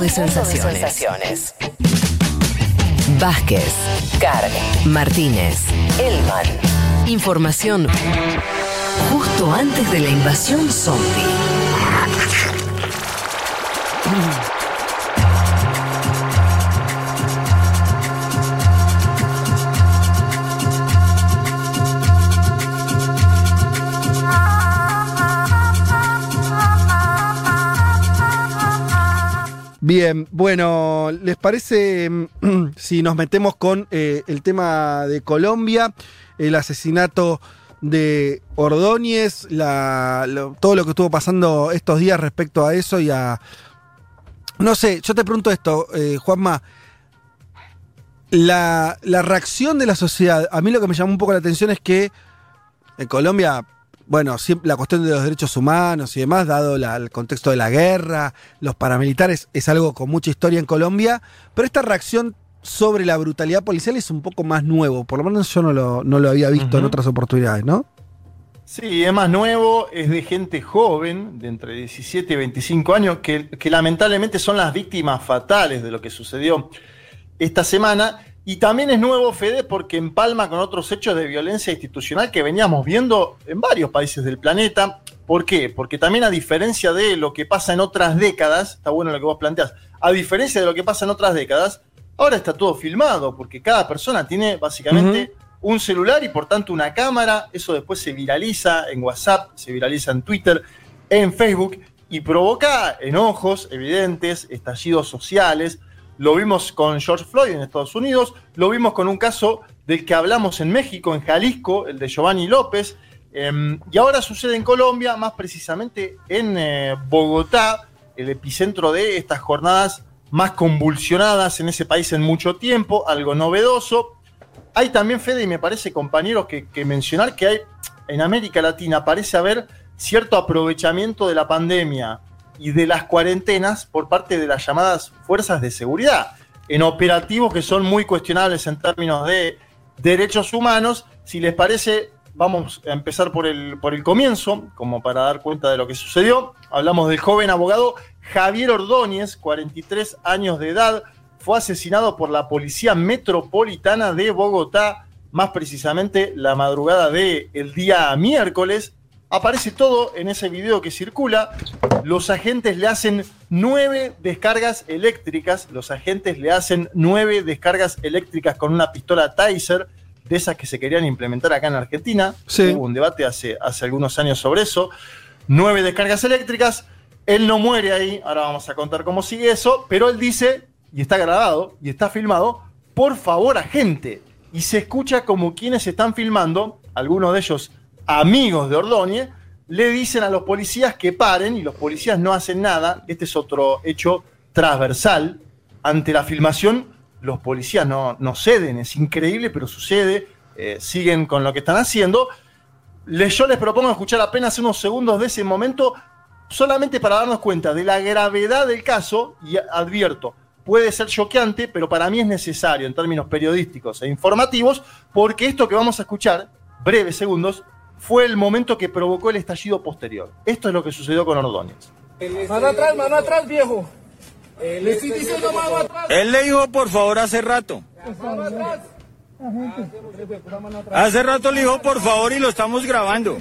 De sensaciones. Vázquez, Carg, Martínez, Elman. Información justo antes de la invasión zombie. Bien, bueno, ¿les parece mm, si nos metemos con eh, el tema de Colombia, el asesinato de Ordóñez, la- todo lo que estuvo pasando estos días respecto a eso y a... No sé, yo te pregunto esto, eh, Juanma, la, la reacción de la sociedad, a mí lo que me llamó un poco la atención es que en Colombia, bueno, siempre la cuestión de los derechos humanos y demás, dado la- el contexto de la guerra, los paramilitares, es algo con mucha historia en Colombia, pero esta reacción sobre la brutalidad policial es un poco más nuevo, por lo menos yo no lo, no lo había visto en otras oportunidades, ¿no? Sí, es más nuevo, es de gente joven, de entre 17 y 25 años, que, que lamentablemente son las víctimas fatales de lo que sucedió esta semana. Y también es nuevo, Fede, porque empalma con otros hechos de violencia institucional que veníamos viendo en varios países del planeta. ¿Por qué? Porque también a diferencia de lo que pasa en otras décadas, está bueno lo que vos planteás, a diferencia de lo que pasa en otras décadas, ahora está todo filmado, porque cada persona tiene básicamente un celular y por tanto una cámara, eso después se viraliza en WhatsApp, se viraliza en Twitter, en Facebook y provoca enojos evidentes, estallidos sociales. Lo vimos con George Floyd en Estados Unidos, lo vimos con un caso del que hablamos en México, en Jalisco, el de Giovanni López, em, y ahora sucede en Colombia, más precisamente en eh, Bogotá, el epicentro de estas jornadas más convulsionadas en ese país en mucho tiempo, algo novedoso. Hay también, Fede, y me parece, compañeros, que, que mencionar que hay en América Latina parece haber cierto aprovechamiento de la pandemia y de las cuarentenas por parte de las llamadas fuerzas de seguridad, en operativos que son muy cuestionables en términos de derechos humanos. Si les parece, vamos a empezar por el, por el comienzo, como para dar cuenta de lo que sucedió. Hablamos del joven abogado Javier Ordóñez, 43 años de edad, fue asesinado por la Policía Metropolitana de Bogotá, más precisamente la madrugada del el día miércoles. Aparece todo en ese video que circula. Los agentes le hacen nueve descargas eléctricas. Los agentes le hacen nueve descargas eléctricas con una pistola Taser, de esas que se querían implementar acá en Argentina. Sí. Hubo un debate hace, hace algunos años sobre eso. Nueve descargas eléctricas. Él no muere ahí. Ahora vamos a contar cómo sigue eso. Pero él dice, y está grabado, y está filmado, por favor, agente. Y se escucha como quienes están filmando, algunos de ellos amigos de Ordóñez, le dicen a los policías que paren y los policías no hacen nada. Este es otro hecho transversal. Ante la filmación, los policías no, no ceden, es increíble, pero sucede. Eh, siguen con lo que están haciendo. Le- yo les propongo escuchar apenas unos segundos de ese momento, solamente para darnos cuenta de la gravedad del caso, y advierto, puede ser choqueante, pero para mí es necesario en términos periodísticos e informativos, porque esto que vamos a escuchar, breves segundos, fue el momento que provocó el estallido posterior. Esto es lo que sucedió con Ordóñez. Mano atrás, mano atrás, viejo. Le estoy diciendo mano atrás. Él le dijo por favor hace rato. Mano atrás. Hace rato le dijo por favor y lo estamos grabando.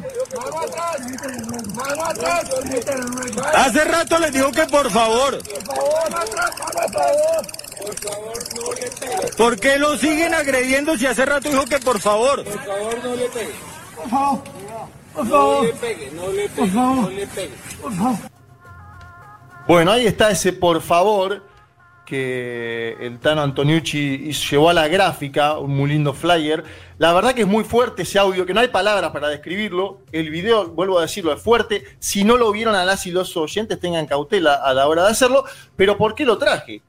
Hace rato les dijo que por favor. Por favor. ¿Por qué lo siguen agrediendo si hace rato dijo que por favor? Por favor. Por favor. Por favor. Por favor. Bueno, ahí está ese por favor que el Tano Antoniucci llevó a la gráfica, un muy lindo flyer. La verdad que es muy fuerte ese audio, que no hay palabras para describirlo. El video, vuelvo a decirlo, es fuerte. Si no lo vieron a las y los oyentes, tengan cautela a la hora de hacerlo. Pero ¿por qué lo traje?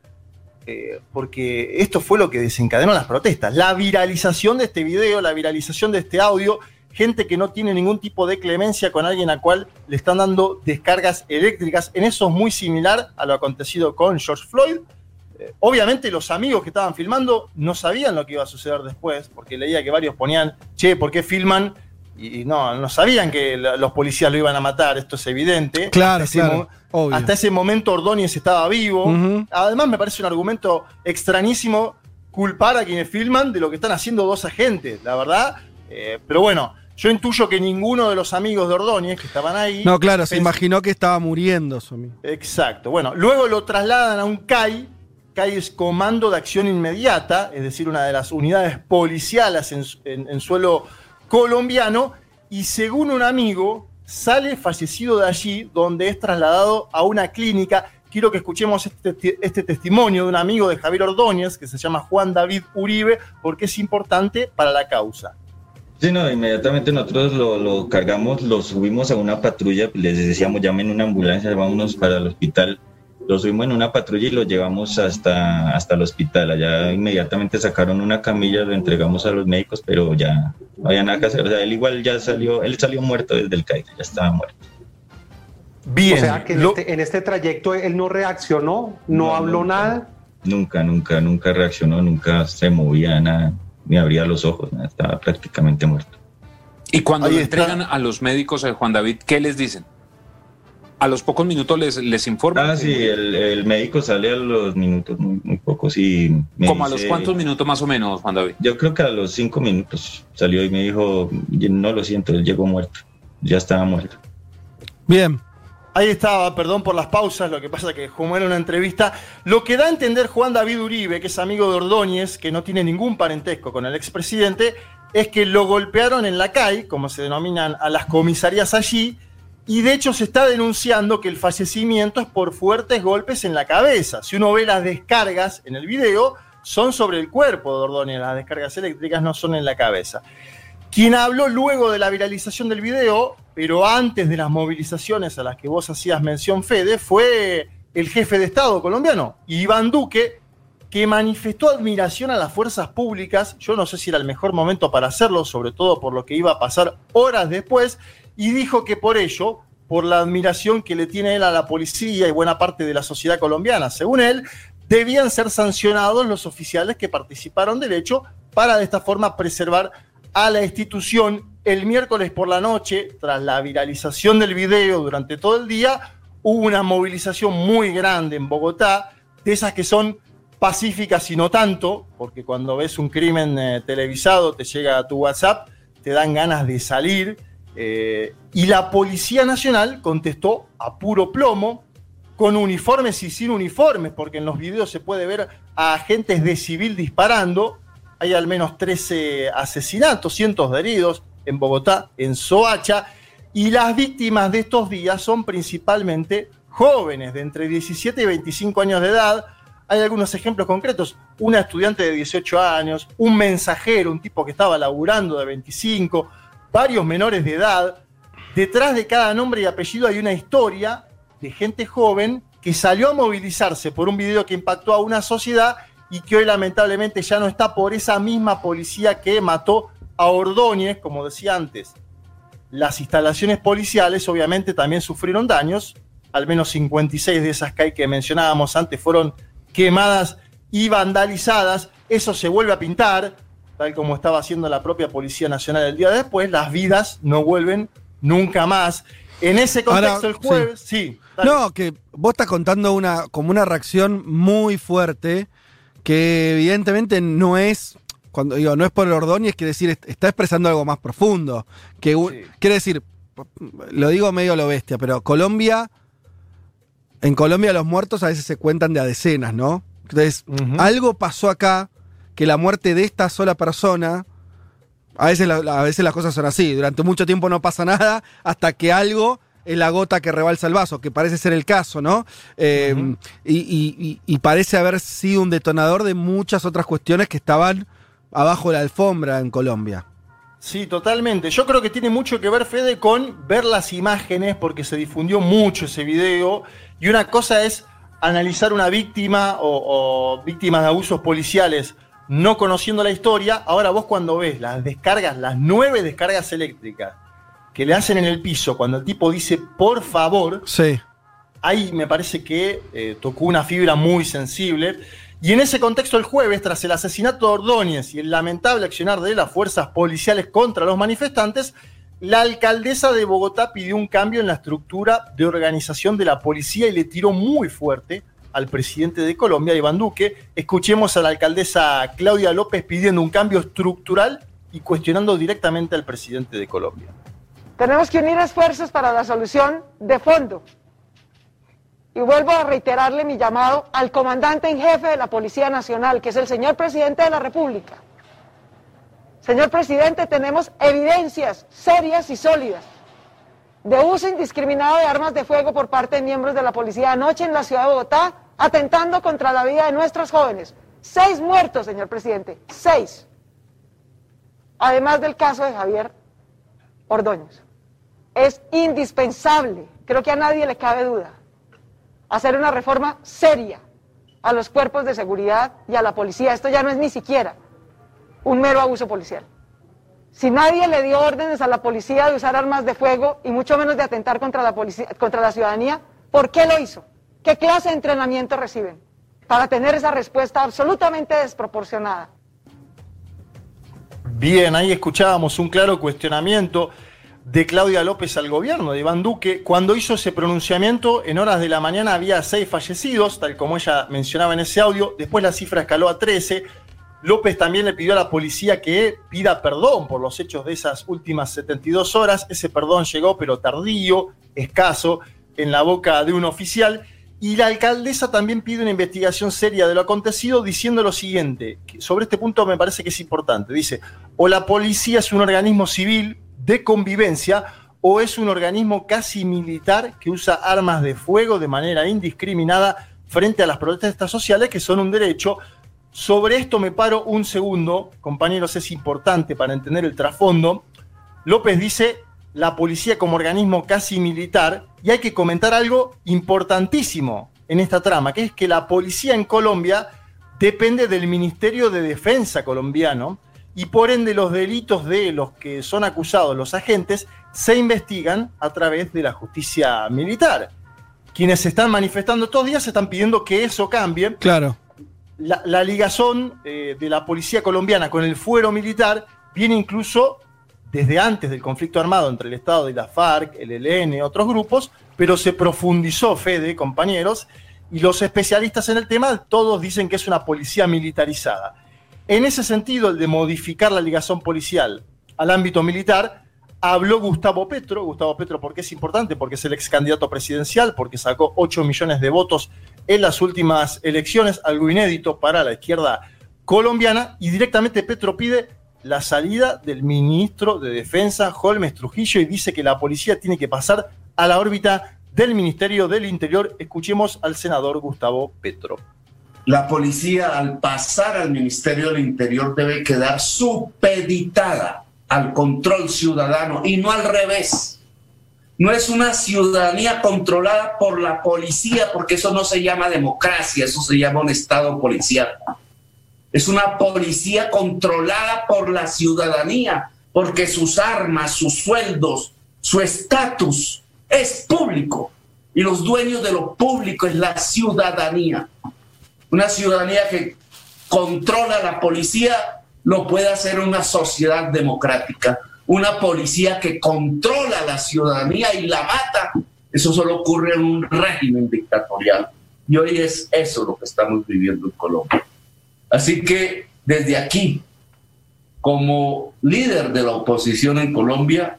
Eh, porque esto fue lo que desencadenó las protestas. La viralización de este video, la viralización de este audio, gente que no tiene ningún tipo de clemencia con alguien a cual le están dando descargas eléctricas. En eso es muy similar a lo acontecido con George Floyd. Eh, obviamente los amigos que estaban filmando no sabían lo que iba a suceder después, porque leía que varios ponían, che, ¿por qué filman y no, no sabían que la- los policías lo iban a matar, esto es evidente. Claro, hasta claro, obvio. hasta ese momento Ordóñez estaba vivo. Además me parece un argumento extrañísimo culpar a quienes filman de lo que están haciendo dos agentes, la verdad. Eh, pero bueno, yo intuyo que ninguno de los amigos de Ordóñez que estaban ahí... No, claro, se imaginó que estaba muriendo. Exacto. Bueno, luego lo trasladan a un CAI. CAI es Comando de Acción Inmediata, es decir, una de las unidades policiales en, en- en suelo colombiano. Y según un amigo, sale fallecido de allí, donde es trasladado a una clínica. Quiero que escuchemos este, este testimonio de un amigo de Javier Ordóñez, que se llama Juan David Uribe, porque es importante para la causa. Sí, no, inmediatamente nosotros lo, lo cargamos, lo subimos a una patrulla, les decíamos llamen una ambulancia, vámonos para el hospital. Lo subimos en una patrulla y lo llevamos hasta, hasta el hospital. Allá inmediatamente sacaron una camilla, lo entregamos a los médicos, pero ya no había nada que hacer. O sea, él igual ya salió, él salió muerto desde el CAI, ya estaba muerto. Bien. O sea que en, lo- este, en este trayecto él no reaccionó, no, No, habló nunca. nada. Nunca, nunca, nunca reaccionó, nunca se movía, nada, ni abría los ojos, estaba prácticamente muerto. Y cuando está. entregan a los médicos, eh, Juan David, ¿qué les dicen? A los pocos minutos les, les informan. Ah, sí, el, el médico sale a los minutos, muy, muy pocos, y me ¿Como a los cuántos minutos más o menos, Juan David? Yo creo que a los cinco minutos salió y me dijo, no lo siento, él llegó muerto, ya estaba muerto. Bien. Ahí estaba, perdón por las pausas, lo que pasa que como era una entrevista, lo que da a entender Juan David Uribe, que es amigo de Ordóñez, que no tiene ningún parentesco con el expresidente, es que lo golpearon en la CAI, como se denominan a las comisarías allí, y de hecho se está denunciando que el fallecimiento es por fuertes golpes en la cabeza. Si uno ve las descargas en el video, son sobre el cuerpo de Ordóñez, las descargas eléctricas no son en la cabeza. Quien habló luego de la viralización del video, pero antes de las movilizaciones a las que vos hacías mención, Fede, fue el jefe de Estado colombiano, Iván Duque, que manifestó admiración a las fuerzas públicas. Yo no sé si era el mejor momento para hacerlo, sobre todo por lo que iba a pasar horas después, y dijo que por ello, por la admiración que le tiene él a la policía y buena parte de la sociedad colombiana, según él, debían ser sancionados los oficiales que participaron del hecho para de esta forma preservar a la institución. El miércoles por la noche, tras la viralización del video durante todo el día, hubo una movilización muy grande en Bogotá, de esas que son pacíficas y no tanto, porque cuando ves un crimen eh, televisado te llega a tu WhatsApp, te dan ganas de salir. eh, y la Policía Nacional contestó a puro plomo, con uniformes y sin uniformes, porque en los videos se puede ver a agentes de civil disparando. Hay al menos 13 asesinatos, cientos de heridos en Bogotá, en Soacha, y las víctimas de estos días son principalmente jóvenes de entre 17 y 25 años de edad. Hay algunos ejemplos concretos. Una estudiante de 18 años, un mensajero, un tipo que estaba laburando de 25, varios menores de edad. Detrás de cada nombre y apellido hay una historia de gente joven que salió a movilizarse por un video que impactó a una sociedad y que hoy lamentablemente ya no está por esa misma policía que mató a Ordóñez, como decía antes. Las instalaciones policiales obviamente también sufrieron daños, al menos 56 de esas CAI que mencionábamos antes fueron quemadas y vandalizadas, eso se vuelve a pintar, tal como estaba haciendo la propia Policía Nacional el día después, las vidas no vuelven nunca más. En ese contexto Ahora, el jueves, sí. No, que vos estás contando una, como una reacción muy fuerte que evidentemente no es, cuando digo, no es por el Ordóñez, quiere decir, est- está expresando algo más profundo. Que Sí. Quiere decir, lo digo medio a lo bestia, pero Colombia, en Colombia los muertos a veces se cuentan de a decenas, ¿no? Entonces, algo pasó acá que la muerte de esta sola persona, a veces, la- a veces las cosas son así, durante mucho tiempo no pasa nada hasta que algo es la gota que rebalsa el vaso, que parece ser el caso, ¿no? Eh, y, y- y- y parece haber sido un detonador de muchas otras cuestiones que estaban abajo de la alfombra en Colombia. Sí, totalmente. Yo creo que tiene mucho que ver, Fede, con ver las imágenes, porque se difundió mucho ese video. Y una cosa es analizar una víctima o, o víctimas de abusos policiales no conociendo la historia. Ahora vos cuando ves las descargas, las nueve descargas eléctricas que le hacen en el piso, cuando el tipo dice por favor, Sí. ahí me parece que eh, tocó una fibra muy sensible. Y en ese contexto, el jueves, tras el asesinato de Ordóñez y el lamentable accionar de las fuerzas policiales contra los manifestantes, La alcaldesa de Bogotá pidió un cambio en la estructura de organización de la policía y le tiró muy fuerte al presidente de Colombia, Iván Duque. Escuchemos a la alcaldesa Claudia López pidiendo un cambio estructural y cuestionando directamente al presidente de Colombia. Tenemos que unir esfuerzos para la solución de fondo. Y vuelvo a reiterarle mi llamado al comandante en jefe de la Policía Nacional, que es el señor presidente de la República. Señor presidente, tenemos evidencias serias y sólidas de uso indiscriminado de armas de fuego por parte de miembros de la policía anoche en la ciudad de Bogotá, atentando contra la vida de nuestros jóvenes. Seis muertos, señor presidente, seis. Además del caso de Javier Ordóñez. Es indispensable, creo que a nadie le cabe duda, hacer una reforma seria a los cuerpos de seguridad y a la policía. Esto ya no es ni siquiera un mero abuso policial. Si nadie le dio órdenes a la policía de usar armas de fuego y mucho menos de atentar contra la, policía, contra la ciudadanía, ¿por qué lo hizo? ¿Qué clase de entrenamiento reciben? Para tener esa respuesta absolutamente desproporcionada. Bien, ahí escuchábamos un claro cuestionamiento de Claudia López al gobierno de Iván Duque. Cuando hizo ese pronunciamiento, en horas de la mañana había seis fallecidos, tal como ella mencionaba en ese audio. Después la cifra escaló a 13. López también le pidió a la policía que pida perdón por los hechos de esas últimas 72 horas. Ese perdón llegó, pero tardío, escaso, en la boca de un oficial. Y la alcaldesa también pide una investigación seria de lo acontecido diciendo lo siguiente, sobre este punto me parece que es importante. Dice, o la policía es un organismo civil de convivencia o es un organismo casi militar que usa armas de fuego de manera indiscriminada frente a las protestas sociales que son un derecho. Sobre esto me paro un segundo, compañeros, es importante para entender el trasfondo. López dice, la policía como organismo casi militar y hay que comentar algo importantísimo en esta trama, que es que la policía en Colombia depende del Ministerio de Defensa colombiano y por ende los delitos de los que son acusados los agentes se investigan a través de la justicia militar. Quienes se están manifestando estos días están pidiendo que eso cambie. Claro. La, la ligazón eh, de la policía colombiana con el fuero militar viene incluso desde antes del conflicto armado entre el Estado y la FARC, el ELN y otros grupos, pero se profundizó, Fede, compañeros, y los especialistas en el tema todos dicen que es una policía militarizada. En ese sentido, el de modificar la ligación policial al ámbito militar, habló Gustavo Petro. Gustavo Petro, ¿por qué es importante? Porque es el ex candidato presidencial, porque sacó 8 millones de votos en las últimas elecciones, algo inédito para la izquierda colombiana, y directamente Petro pide la salida del ministro de Defensa, Holmes Trujillo, y dice que la policía tiene que pasar a la órbita del Ministerio del Interior. Escuchemos al senador Gustavo Petro. La policía al pasar al Ministerio del Interior debe quedar supeditada al control ciudadano y no al revés. No es una ciudadanía controlada por la policía, porque eso no se llama democracia, eso se llama un Estado policial. Es una policía controlada por la ciudadanía, porque sus armas, sus sueldos, su estatus es público. Y los dueños de lo público es la ciudadanía. Una ciudadanía que controla la policía lo puede hacer una sociedad democrática. Una policía que controla la ciudadanía y la mata, eso solo ocurre en un régimen dictatorial. Y hoy es eso lo que estamos viviendo en Colombia. Así que desde aquí, como líder de la oposición en Colombia,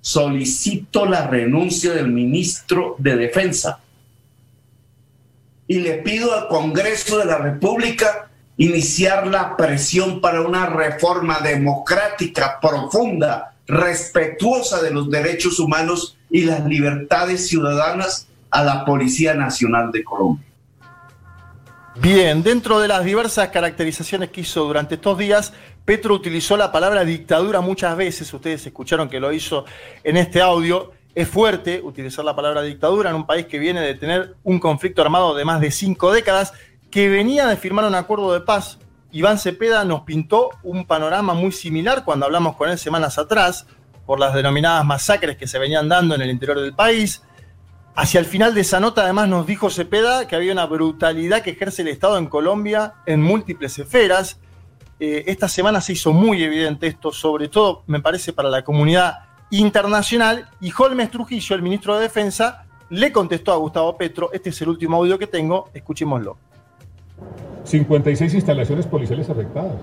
solicito la renuncia del ministro de Defensa y le pido al Congreso de la República iniciar la presión para una reforma democrática profunda, respetuosa de los derechos humanos y las libertades ciudadanas a la Policía Nacional de Colombia. Bien, dentro de las diversas caracterizaciones que hizo durante estos días, Petro utilizó la palabra dictadura muchas veces, ustedes escucharon que lo hizo en este audio. Es fuerte utilizar la palabra dictadura en un país que viene de tener un conflicto armado de más de cinco décadas, que venía de firmar un acuerdo de paz. Iván Cepeda nos pintó un panorama muy similar cuando hablamos con él semanas atrás, por las denominadas masacres que se venían dando en el interior del país, Hacia el final de esa nota, además, nos dijo Cepeda que había una brutalidad que ejerce el Estado en Colombia en múltiples esferas. Eh, esta semana se hizo muy evidente esto, sobre todo, me parece, para la comunidad internacional y Holmes Trujillo, el ministro de Defensa, le contestó a Gustavo Petro, este es el último audio que tengo, escuchémoslo. 56 instalaciones policiales afectadas.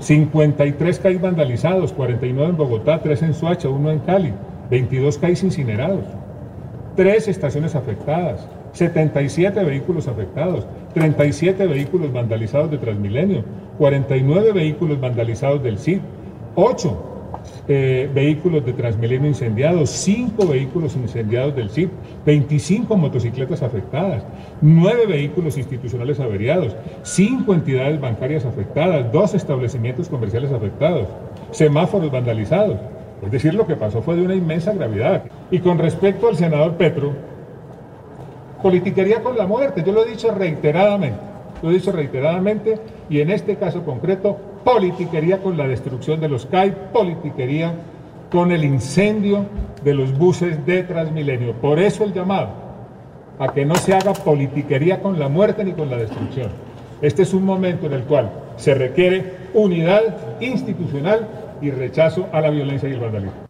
53 CAI vandalizados, 49 en Bogotá, 3 en Suacha, 1 en Cali, 22 CAI incinerados, 3 estaciones afectadas, 77 vehículos afectados, 37 vehículos vandalizados de Transmilenio, 49 vehículos vandalizados del CID, 8 eh, vehículos de Transmilenio incendiados, 5 vehículos incendiados del CID, 25 motocicletas afectadas, 9 vehículos institucionales averiados, 5 entidades bancarias afectadas, 2 establecimientos comerciales afectados, semáforos vandalizados. Es decir, lo que pasó fue de una inmensa gravedad. Y con respecto al senador Petro, politiquería con la muerte, yo lo he dicho reiteradamente, lo dicho reiteradamente y en este caso concreto, politiquería con la destrucción de los CAI, politiquería con el incendio de los buses de Transmilenio. Por eso el llamado a que no se haga politiquería con la muerte ni con la destrucción. Este es un momento en el cual se requiere unidad institucional y rechazo a la violencia y el vandalismo.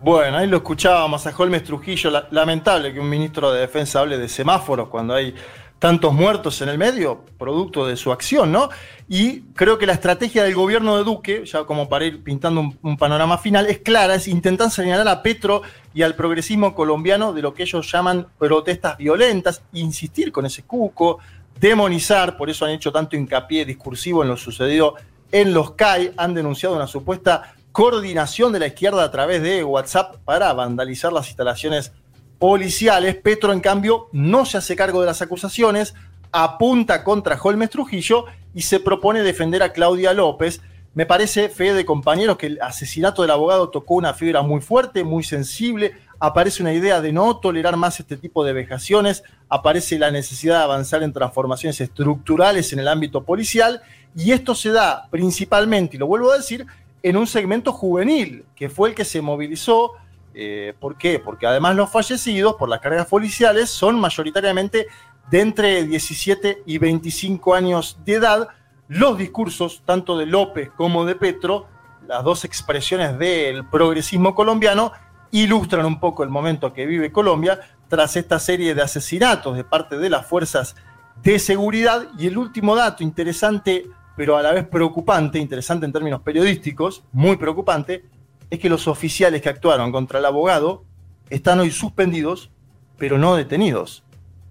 Bueno, ahí lo escuchábamos a Holmes Trujillo. lamentable que un ministro de Defensa hable de semáforos cuando hay tantos muertos en el medio, producto de su acción, ¿no? Y creo que la estrategia del gobierno de Duque, ya como para ir pintando un, panorama final, es clara, es intentar señalar a Petro y al progresismo colombiano de lo que ellos llaman protestas violentas, insistir con ese cuco, demonizar, por eso han hecho tanto hincapié discursivo en lo sucedido en los CAI, han denunciado una supuesta coordinación de la izquierda a través de WhatsApp para vandalizar las instalaciones policiales. Petro, en cambio, no se hace cargo de las acusaciones, apunta contra Holmes Trujillo y se propone defender a Claudia López. Me parece, fe de compañeros, que el asesinato del abogado tocó una fibra muy fuerte, muy sensible. Aparece una idea de no tolerar más este tipo de vejaciones. Aparece la necesidad de avanzar en transformaciones estructurales en el ámbito policial. Y esto se da principalmente, y lo vuelvo a decir, en un segmento juvenil, que fue el que se movilizó. Eh, ¿Por qué? Porque además los fallecidos por las cargas policiales son mayoritariamente de entre 17 y 25 años de edad. Los discursos, tanto de López como de Petro, las dos expresiones del progresismo colombiano, ilustran un poco el momento que vive Colombia tras esta serie de asesinatos de parte de las fuerzas de seguridad. Y el último dato interesante pero a la vez preocupante, interesante en términos periodísticos, muy preocupante, es que los oficiales que actuaron contra el abogado están hoy suspendidos, pero no detenidos.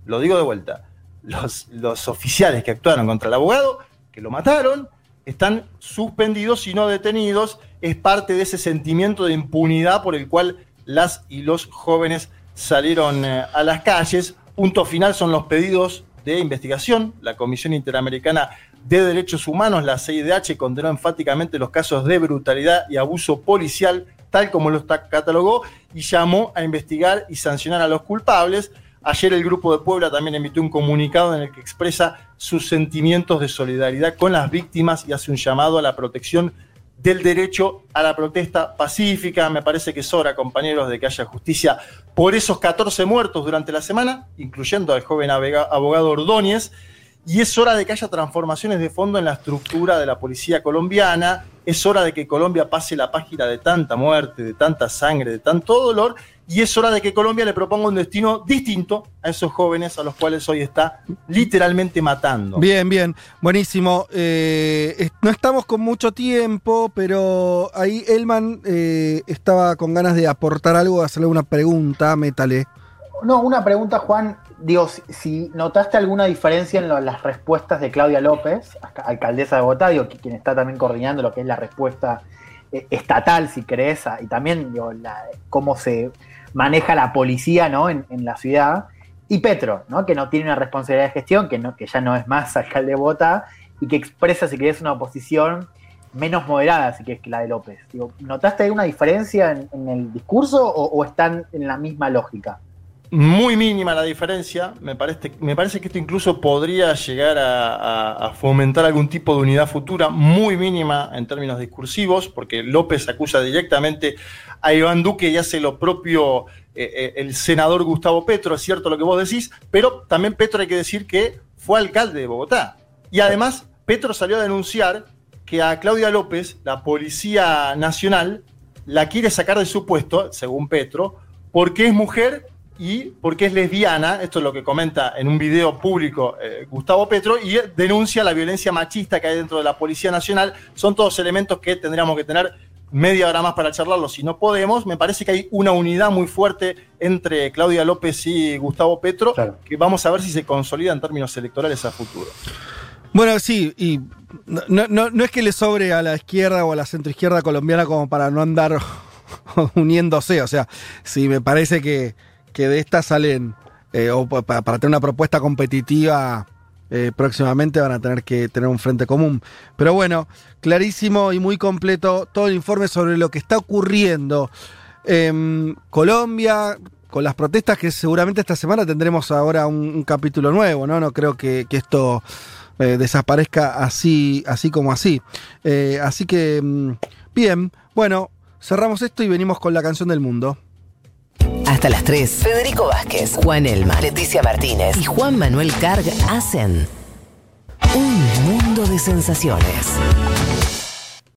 Lo digo de vuelta. Los, los oficiales que actuaron contra el abogado, que lo mataron, están suspendidos y no detenidos. Es parte de ese sentimiento de impunidad por el cual las y los jóvenes salieron eh, a las calles. Punto final son los pedidos de investigación. La Comisión Interamericana de Derechos Humanos, la CIDH, condenó enfáticamente los casos de brutalidad y abuso policial, tal como los catalogó, y llamó a investigar y sancionar a los culpables. Ayer el Grupo de Puebla también emitió un comunicado en el que expresa sus sentimientos de solidaridad con las víctimas y hace un llamado a la protección del derecho a la protesta pacífica. Me parece que es hora, compañeros, de que haya justicia por esos 14 muertos durante la semana, incluyendo al joven abogado Ordóñez. Y es hora de que haya transformaciones de fondo en la estructura de la policía colombiana. Es hora de que Colombia pase la página de tanta muerte, de tanta sangre, de tanto dolor. Y es hora de que Colombia le proponga un destino distinto a esos jóvenes a los cuales hoy está literalmente matando. Bien, bien. Buenísimo. Eh, no estamos con mucho tiempo, pero ahí Elman eh, estaba con ganas de aportar algo, hacerle una pregunta, métale. No, una pregunta, Juan. Digo, si notaste alguna diferencia en las respuestas de Claudia López, alcaldesa de Bogotá, digo, quien está también coordinando lo que es la respuesta eh, estatal, si crees, y también digo, cómo se maneja la policía ¿no? en, la ciudad, y Petro, ¿no? que no tiene una responsabilidad de gestión, que, no, que ya no es más alcalde de Bogotá, y que expresa, si querés, una oposición menos moderada, si querés, que la de López. Digo, ¿Notaste alguna diferencia en, el discurso o están en la misma lógica? Muy mínima la diferencia. Me parece, me parece que esto incluso podría llegar a, fomentar algún tipo de unidad futura, muy mínima en términos discursivos, porque López acusa directamente a Iván Duque y hace lo propio eh, eh, el senador Gustavo Petro, es cierto lo que vos decís, pero también Petro hay que decir que fue alcalde de Bogotá. Y además, Petro salió a denunciar que a Claudia López, la Policía Nacional, la quiere sacar de su puesto, según Petro, porque es mujer y porque es lesbiana, esto es lo que comenta en un video público eh, Gustavo Petro, y denuncia la violencia machista que hay dentro de la Policía Nacional. Son todos elementos que tendríamos que tener media hora más para charlarlo si no podemos. Me parece que hay una unidad muy fuerte entre Claudia López y Gustavo Petro, que vamos a ver si se consolida en términos electorales a futuro. Bueno, sí, y no, no, no es que le sobre a la izquierda o a la centroizquierda colombiana como para no andar uniéndose. O sea, sí me parece que, que de estas salen, eh, o pa- pa- para tener una propuesta competitiva eh, próximamente van a tener que tener un frente común. Pero bueno, clarísimo y muy completo todo el informe sobre lo que está ocurriendo en Colombia, con las protestas que seguramente esta semana tendremos ahora un, capítulo nuevo, ¿no? No creo que, esto eh, desaparezca así, así como así. Así que, mm, bien, bueno, cerramos esto y venimos con la canción del mundo. Hasta las 3. Federico Vázquez, Juan Elma, Leticia Martínez y Juan Manuel Carg hacen un mundo de sensaciones.